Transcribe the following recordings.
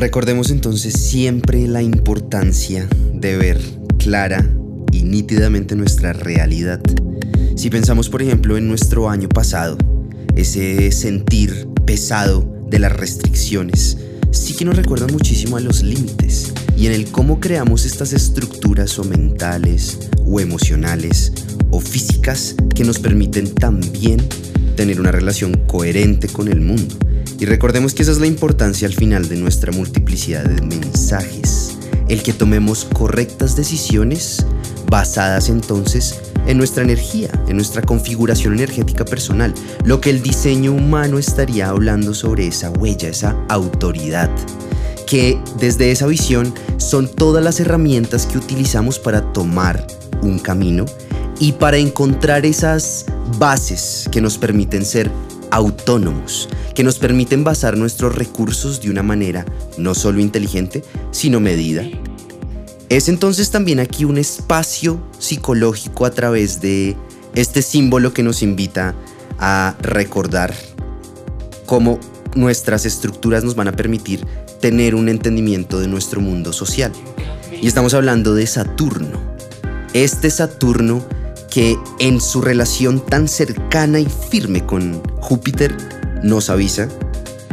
Recordemos entonces siempre la importancia de ver clara y nítidamente nuestra realidad. Si pensamos por ejemplo en nuestro año pasado, ese sentir pesado de las restricciones, sí que nos recuerda muchísimo a los límites y en el cómo creamos estas estructuras o mentales o emocionales o físicas que nos permiten también tener una relación coherente con el mundo. Y recordemos que esa es la importancia al final de nuestra multiplicidad de mensajes, el que tomemos correctas decisiones basadas entonces en nuestra energía, en nuestra configuración energética personal, lo que el diseño humano estaría hablando sobre esa huella, esa autoridad, que desde esa visión son todas las herramientas que utilizamos para tomar un camino y para encontrar esas bases que nos permiten ser autónomos, que nos permiten basar nuestros recursos de una manera no solo inteligente, sino medida. Es entonces también aquí un espacio psicológico a través de este símbolo que nos invita a recordar cómo nuestras estructuras nos van a permitir tener un entendimiento de nuestro mundo social. Y estamos hablando de Saturno. Este Saturno que en su relación tan cercana y firme con Júpiter nos avisa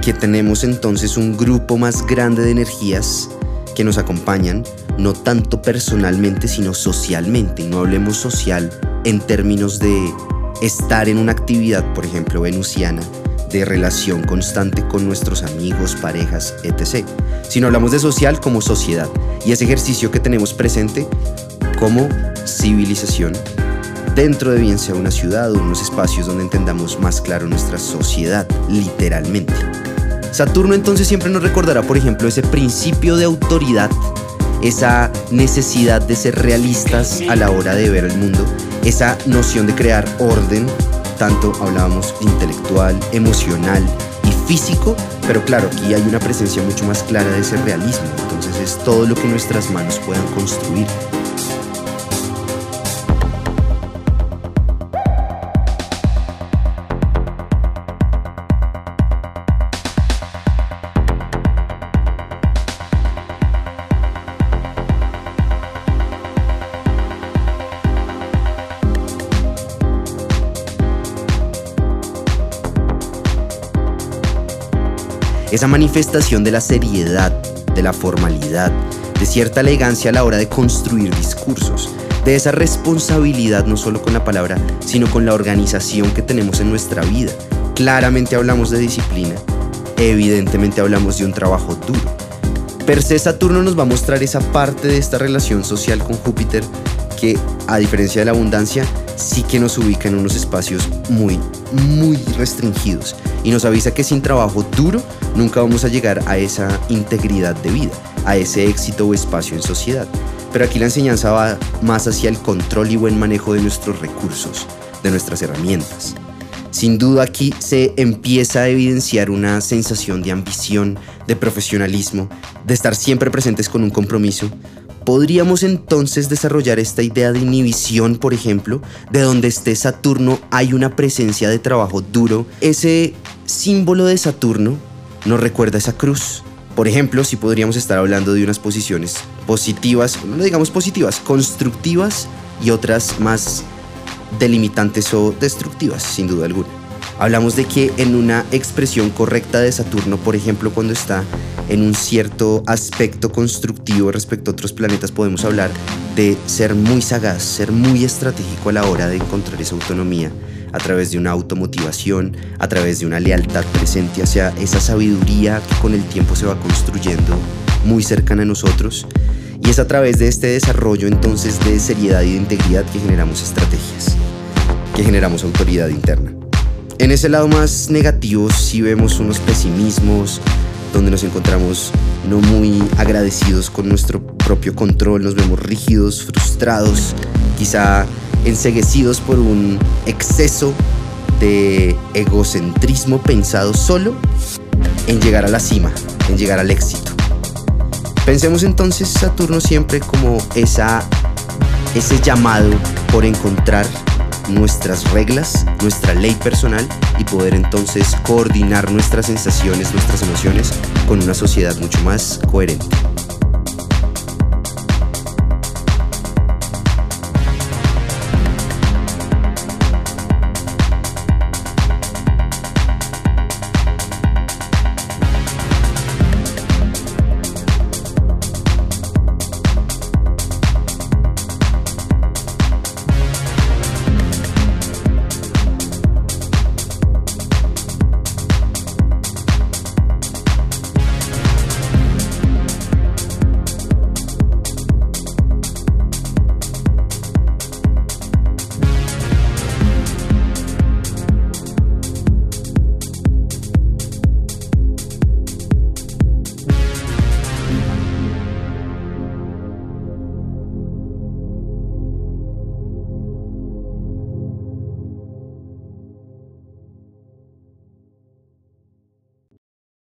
que tenemos entonces un grupo más grande de energías que nos acompañan, no tanto personalmente, sino socialmente. No hablemos social en términos de estar en una actividad, por ejemplo, venusiana, de relación constante con nuestros amigos, parejas, etc. Sino hablamos de social como sociedad y ese ejercicio que tenemos presente como civilización dentro de bien sea una ciudad o unos espacios donde entendamos más claro nuestra sociedad, literalmente. Saturno entonces siempre nos recordará, por ejemplo, ese principio de autoridad, esa necesidad de ser realistas a la hora de ver el mundo, esa noción de crear orden, tanto hablábamos intelectual, emocional y físico, pero claro, aquí hay una presencia mucho más clara de ese realismo, entonces es todo lo que nuestras manos puedan construir. Esa manifestación de la seriedad, de la formalidad, de cierta elegancia a la hora de construir discursos, de esa responsabilidad no solo con la palabra, sino con la organización que tenemos en nuestra vida. Claramente hablamos de disciplina, evidentemente hablamos de un trabajo duro. Per se Saturno nos va a mostrar esa parte de esta relación social con Júpiter que, a diferencia de la abundancia, sí que nos ubica en unos espacios muy, muy restringidos y nos avisa que sin trabajo duro nunca vamos a llegar a esa integridad de vida, a ese éxito o espacio en sociedad. Pero aquí la enseñanza va más hacia el control y buen manejo de nuestros recursos, de nuestras herramientas. Sin duda aquí se empieza a evidenciar una sensación de ambición, de profesionalismo, de estar siempre presentes con un compromiso, Podríamos entonces desarrollar esta idea de inhibición, por ejemplo, de donde esté Saturno hay una presencia de trabajo duro. Ese símbolo de Saturno nos recuerda esa cruz. Por ejemplo, si podríamos estar hablando de unas posiciones positivas, no digamos positivas, constructivas y otras más delimitantes o destructivas, sin duda alguna. Hablamos de que en una expresión correcta de Saturno, por ejemplo, cuando está en un cierto aspecto constructivo respecto a otros planetas, podemos hablar de ser muy sagaz, ser muy estratégico a la hora de encontrar esa autonomía a través de una automotivación, a través de una lealtad presente hacia esa sabiduría que con el tiempo se va construyendo muy cercana a nosotros. Y es a través de este desarrollo entonces de seriedad y de integridad que generamos estrategias, que generamos autoridad interna. En ese lado más negativo sí vemos unos pesimismos, donde nos encontramos no muy agradecidos con nuestro propio control, nos vemos rígidos, frustrados, quizá enseguecidos por un exceso de egocentrismo pensado solo en llegar a la cima, en llegar al éxito. Pensemos entonces Saturno siempre como esa, ese llamado por encontrar nuestras reglas, nuestra ley personal y poder entonces coordinar nuestras sensaciones, nuestras emociones con una sociedad mucho más coherente.